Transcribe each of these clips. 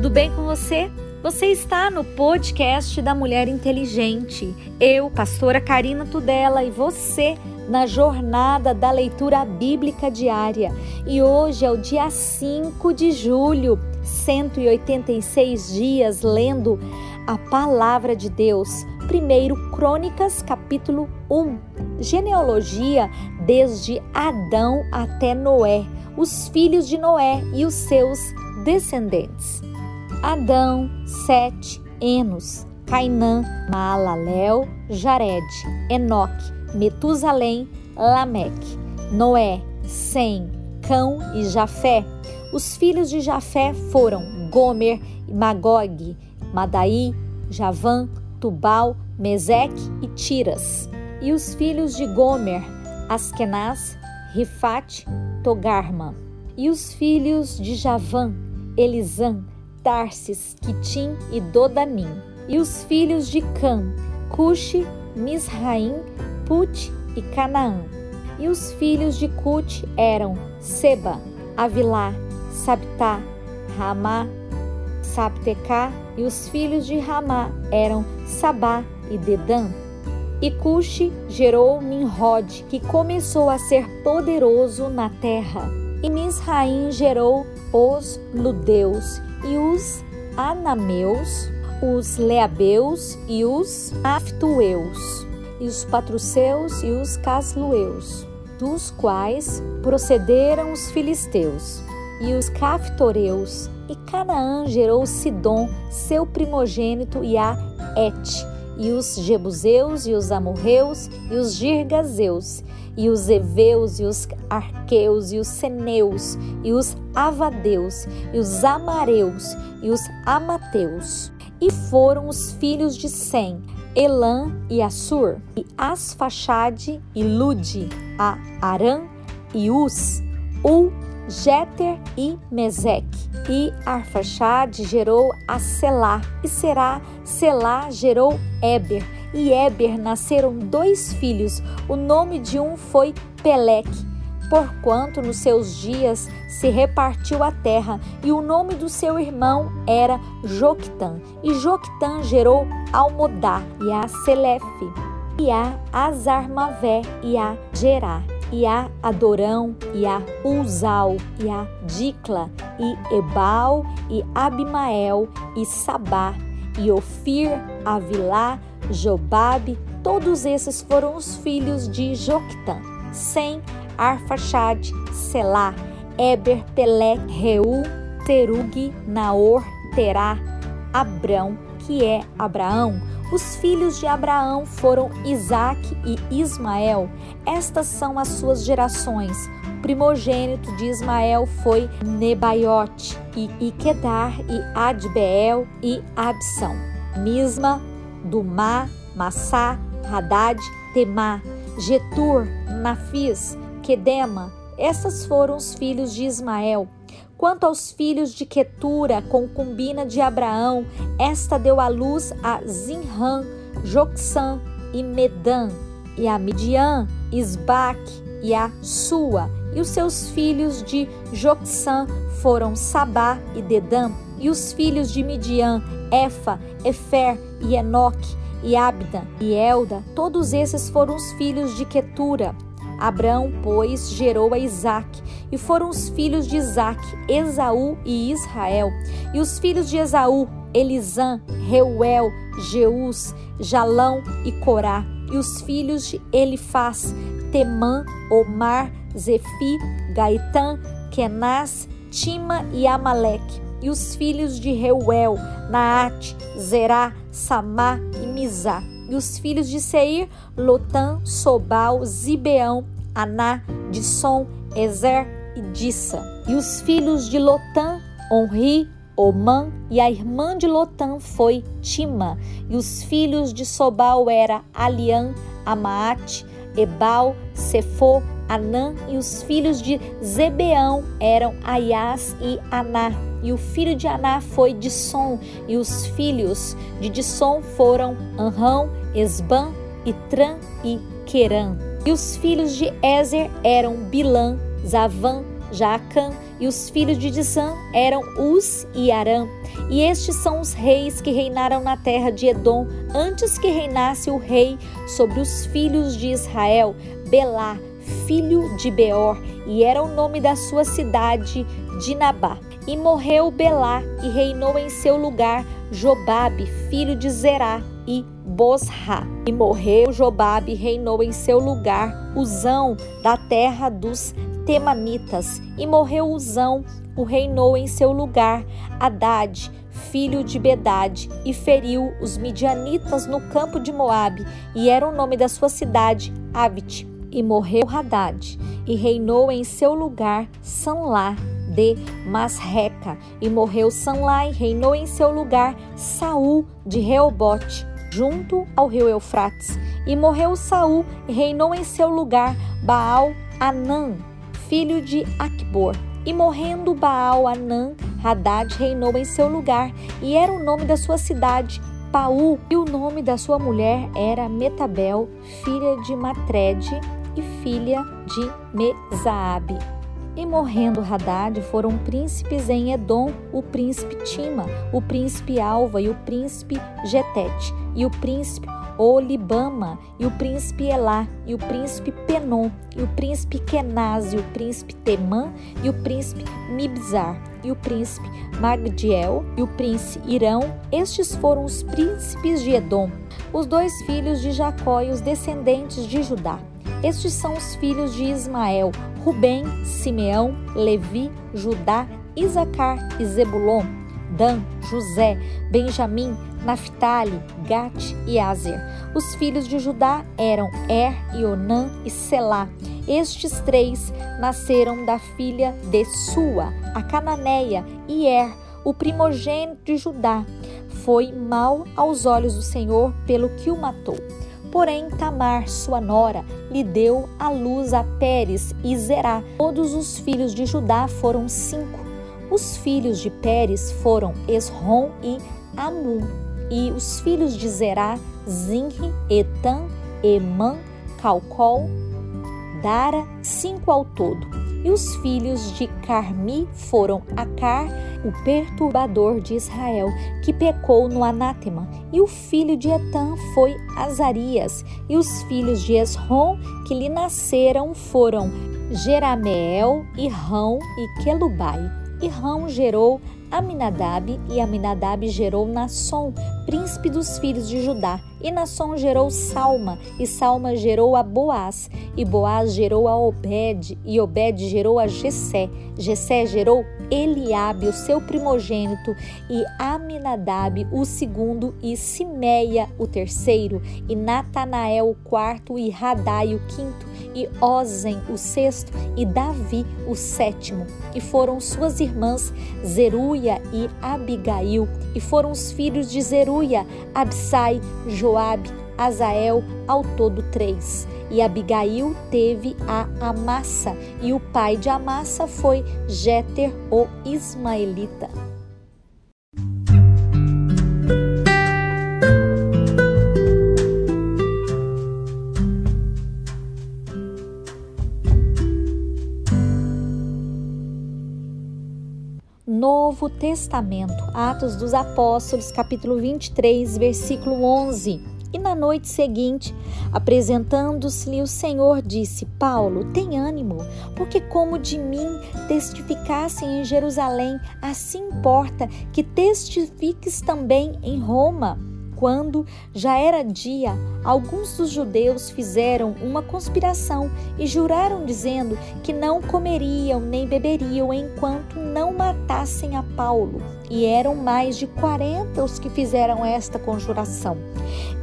tudo bem com você? Você está no podcast da Mulher Inteligente. Eu, pastora Karina Tudela, e você na jornada da leitura bíblica diária. E hoje é o dia 5 de julho, 186 dias lendo a palavra de Deus. Primeiro Crônicas, capítulo 1. Genealogia desde Adão até Noé, os filhos de Noé e os seus descendentes. Adão, Sete, Enos, Cainã, Maalalel, Jared, Enoque, Metusalém, Lameque, Noé, Sem, Cão e Jafé. Os filhos de Jafé foram Gomer, Magog, Madaí, Javã, Tubal, Meseque e Tiras. E os filhos de Gomer, Askenaz, Rifate, Togarma. E os filhos de Javã, Elisã, Tarsis, Quitim e Dodanim. E os filhos de Cã, Cuxi, Misraim, Put e Canaã. E os filhos de Cut eram Seba, Avilá, Sabtá, Ramá, Sabtecá, e os filhos de Ramá eram Sabá e Dedã. E Cuxi gerou Nimrod, que começou a ser poderoso na terra. E Misraim gerou os Ludeus, e os Anameus, os Leabeus e os Aftueus, e os Patruceus e os Caslueus, dos quais procederam os filisteus, e os Caftoreus, e Canaã gerou Sidom, seu primogênito, e a Et, e os Jebuseus, e os Amorreus, e os Girgazeus, e os Eveus, e os Arqueus, e os Seneus, e os Avadeus, e os Amareus, e os Amateus. E foram os filhos de Sem, Elã e Assur, e Asfaxade e Lude, a Arã e Us, U, Jeter e Meseque. E Arfaxade gerou a Selá, e Será, Selá gerou Eber, e Eber nasceram dois filhos. O nome de um foi Peleque, porquanto nos seus dias se repartiu a terra, e o nome do seu irmão era Joctã. E Joctã gerou Almodá, e a Selefe, e a Azarmavé, e a Gerá, e a Adorão, e a Uzal, e a Dicla, e Ebal, e Abimael, e Sabá, e Ofir, Avilá, Jobabe, todos esses foram os filhos de Joctã, Sem, Arfaxade, Selá, Eber, Pelé, Reu, Terug, Naor, Terá, Abrão, que é Abraão. Os filhos de Abraão foram Isaque e Ismael. Estas são as suas gerações. O primogênito de Ismael foi Nebaiote, e Iquedar, e Adbeel, e Absão. Misma, Dumá, Massá, Hadad, Temá, Getur, Nafis, Quedema. Essas foram os filhos de Ismael. Quanto aos filhos de Quetura, concubina de Abraão, esta deu à luz a Zinram, Joxã e Medan, e a Midian, Isbaque e a Sua. E os seus filhos de Joxã foram Sabá e Dedã, e os filhos de Midian, Efa, Efer e Enoque, e Abda e Elda, todos esses foram os filhos de Quetura. Abraão, pois, gerou a Isaque, e foram os filhos de Isaque, Esaú e Israel. E os filhos de Esaú, Elisã, Reuel, Jeus, Jalão e Corá. E os filhos de Elifaz, Temã, Omar, Zefi, Gaitã, Kenaz, Tima e Amaleque e os filhos de Reuel, Naate, Zerá, Samá e Mizá. E os filhos de Seir, Lotã, Sobal, Zibeão, Aná, Disson, Ezer e Dissa. E os filhos de Lotã, Onri, Omã, e a irmã de Lotã foi Tima. E os filhos de Sobal era Aliã, Amaate, Ebal, Sefo, Anã, e os filhos de Zebeão eram Aias e Aná. E o filho de Aná foi Disson, e os filhos de Disson foram Anrão, Esban, Itran e Querã. E os filhos de Ezer eram Bilã, Zavã, Jaacã, e os filhos de Dizã eram Uz e Arã. E estes são os reis que reinaram na terra de Edom, antes que reinasse o rei sobre os filhos de Israel, Belá, filho de Beor, e era o nome da sua cidade, Dinabá. E morreu Belá, e reinou em seu lugar Jobabe, filho de Zerá, e Bosra. E morreu Jobabe, reinou em seu lugar Uzão, da terra dos Temanitas. E morreu Uzão, o reinou em seu lugar Haddad, filho de Bedade, e feriu os midianitas no campo de Moabe, e era o nome da sua cidade, Avit. E morreu Haddad, e reinou em seu lugar Sanlá de Masreca, e morreu Sanlá e reinou em seu lugar Saul de Reobote, junto ao rio Eufrates. E morreu Saul e reinou em seu lugar Baal Anã, filho de Acbor. E morrendo Baal Anã, Haddad reinou em seu lugar, e era o nome da sua cidade Paú, e o nome da sua mulher era Metabel, filha de Matrede e filha de Mezaabe. E morrendo Haddad, foram príncipes em Edom o príncipe Tima, o príncipe Alva e o príncipe Getete, e o príncipe Olibama, e o príncipe Elá, e o príncipe Penon, e o príncipe Kenaz, e o príncipe Temã, e o príncipe Mibzar, e o príncipe Magdiel, e o príncipe Irão. Estes foram os príncipes de Edom, os dois filhos de Jacó e os descendentes de Judá. Estes são os filhos de Ismael: Rubem, Simeão, Levi, Judá, Isacar e Zebulon, Dan, José, Benjamim, Naphtali, Gate e Azer. Os filhos de Judá eram Er, Onã e Selá. Estes três nasceram da filha de Sua, a cananeia, e Er, o primogênito de Judá. Foi mal aos olhos do Senhor pelo que o matou. Porém, Tamar, sua nora, lhe deu a luz a Pérez e Zerá. Todos os filhos de Judá foram cinco. Os filhos de Pérez foram Esrom e Amum. E os filhos de Zerá, Zinri, Etan, Emã, Calcol, Dara, cinco ao todo. E os filhos de Carmi foram Acar, o perturbador de Israel, que pecou no anátema. E o filho de Etan foi Azarias. E os filhos de Esrom que lhe nasceram foram Jerameel, Irrão e Quelubai. Irrão gerou Aminadab, e Aminadab gerou Nasson, príncipe dos filhos de Judá. E Nasson gerou Salma, e Salma gerou a Boaz, e Boaz gerou a Obed, e Obed gerou a Jessé. Jessé gerou Eliabe, o seu primogênito, e Aminadab, o segundo, e Simeia, o terceiro, e Natanael, o quarto, e Radai, o quinto, e Ozen, o sexto, e Davi, o sétimo. E foram suas irmãs Zeruia e Abigail, e foram os filhos de Zeruia, Absai, Joabe, Azael, ao todo três. E Abigail teve a Amassa, e o pai de Amassa foi Jéter, o Ismaelita. Novo Testamento, Atos dos Apóstolos, capítulo 23, versículo 11. E na noite seguinte, apresentando-se-lhe o Senhor, disse: Paulo, tem ânimo, porque como de mim testificassem em Jerusalém, assim importa que testifiques também em Roma. Quando já era dia, alguns dos judeus fizeram uma conspiração e juraram, dizendo que não comeriam nem beberiam enquanto não matassem a Paulo. E eram mais de quarenta os que fizeram esta conjuração.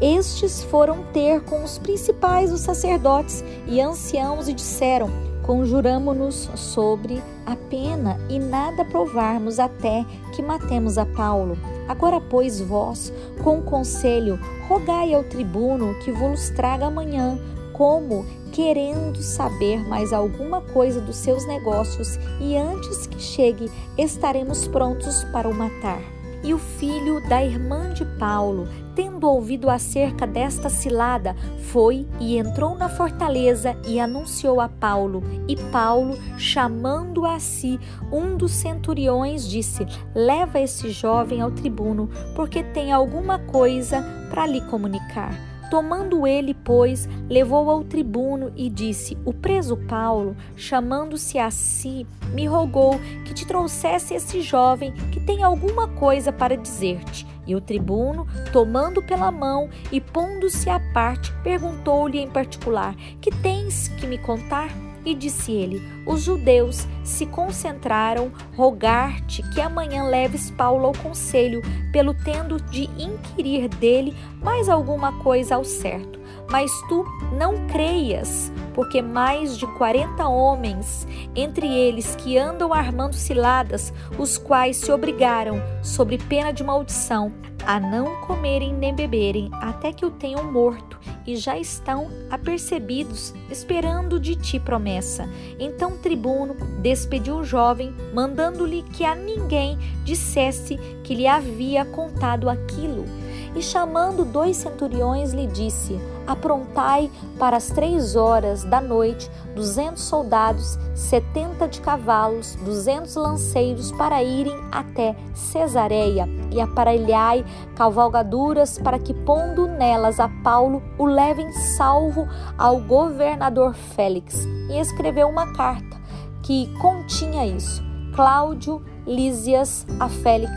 Estes foram ter com os principais dos sacerdotes e anciãos e disseram: Conjuramo-nos sobre a pena e nada provarmos até que matemos a Paulo. Agora, pois, vós, com conselho, rogai ao tribuno que vos traga amanhã, como querendo saber mais alguma coisa dos seus negócios, e antes que chegue, estaremos prontos para o matar. E o filho da irmã de Paulo, tendo ouvido acerca desta cilada, foi e entrou na fortaleza e anunciou a Paulo. E Paulo, chamando a si um dos centuriões, disse: Leva esse jovem ao tribuno, porque tem alguma coisa para lhe comunicar. Tomando ele, pois, levou ao tribuno e disse: O preso Paulo, chamando-se a si, me rogou que te trouxesse esse jovem que tem alguma coisa para dizer-te. E o tribuno, tomando pela mão e pondo-se à parte, perguntou-lhe em particular: Que tens que me contar? E disse ele: Os judeus se concentraram rogar-te que amanhã leves Paulo ao conselho, pelo tendo de inquirir dele mais alguma coisa ao certo. Mas tu não creias, porque mais de quarenta homens, entre eles que andam armando ciladas, os quais se obrigaram, sob pena de maldição, a não comerem nem beberem até que o tenham morto, e já estão apercebidos, esperando de ti promessa. Então o tribuno despediu o jovem, mandando-lhe que a ninguém dissesse que lhe havia contado aquilo. E chamando dois centuriões, lhe disse: Aprontai para as três horas da noite duzentos soldados, setenta de cavalos, duzentos lanceiros para irem até Cesareia e aparelhai cavalgaduras para que, pondo nelas a Paulo, o levem salvo ao governador Félix. E escreveu uma carta que continha isso: Cláudio Lísias a Félix,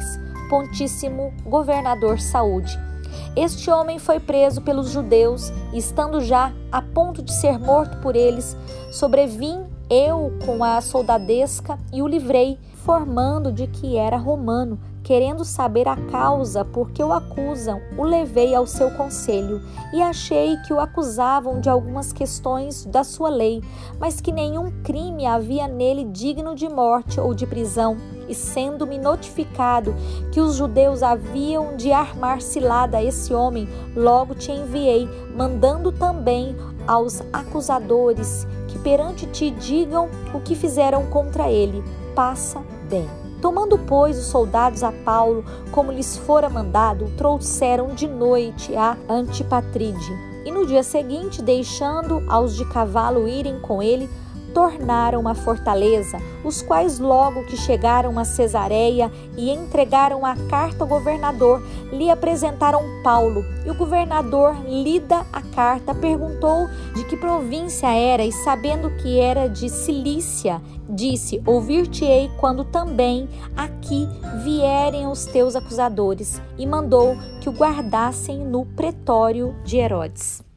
pontíssimo governador Saúde este homem foi preso pelos judeus e, estando já a ponto de ser morto por eles, sobrevim eu com a soldadesca e o livrei, formando de que era romano, querendo saber a causa por que o acusam, o levei ao seu conselho e achei que o acusavam de algumas questões da sua lei, mas que nenhum crime havia nele digno de morte ou de prisão. E sendo-me notificado que os judeus haviam de armar cilada a esse homem, logo te enviei, mandando também aos acusadores que perante ti digam o que fizeram contra ele. Passa bem. Tomando, pois, os soldados a Paulo, como lhes fora mandado, o trouxeram de noite a Antipatride. E no dia seguinte, deixando aos de cavalo irem com ele, tornaram a fortaleza, os quais logo que chegaram a Cesareia e entregaram a carta ao governador, lhe apresentaram Paulo. E o governador, lida a carta, perguntou de que província era e sabendo que era de Cilícia, disse: Ouvir-te-ei quando também aqui vierem os teus acusadores, e mandou que o guardassem no pretório de Herodes.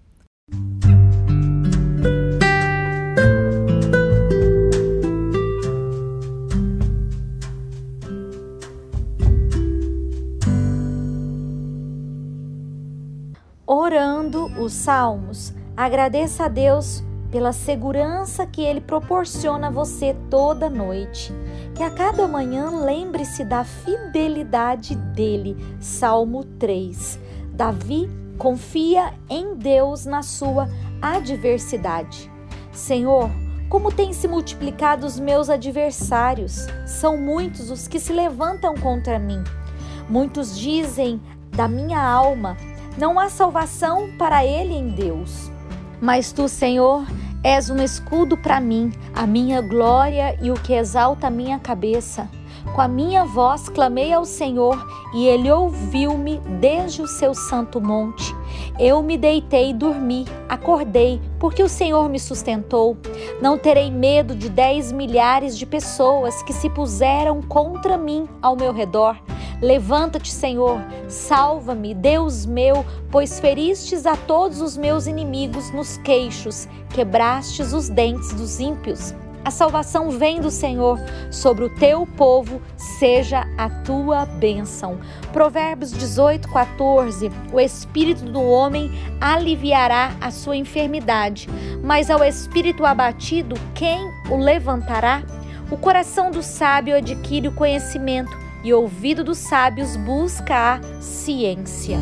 Os salmos. Agradeça a Deus pela segurança que Ele proporciona a você toda noite. Que a cada manhã lembre-se da fidelidade dele. Salmo 3. Davi confia em Deus na sua adversidade. Senhor, como têm se multiplicado os meus adversários? São muitos os que se levantam contra mim. Muitos dizem da minha alma: não há salvação para ele em Deus. Mas tu, Senhor, és um escudo para mim, a minha glória e o que exalta a minha cabeça. Com a minha voz clamei ao Senhor e ele ouviu-me desde o seu santo monte. Eu me deitei e dormi, acordei, porque o Senhor me sustentou. Não terei medo de dez milhares de pessoas que se puseram contra mim ao meu redor. Levanta-te, Senhor, salva-me, Deus meu, pois feristes a todos os meus inimigos nos queixos, quebrastes os dentes dos ímpios. A salvação vem do Senhor, sobre o teu povo seja a tua bênção. Provérbios 18, 14. O espírito do homem aliviará a sua enfermidade, mas ao espírito abatido, quem o levantará? O coração do sábio adquire o conhecimento e ouvido dos sábios busca a ciência.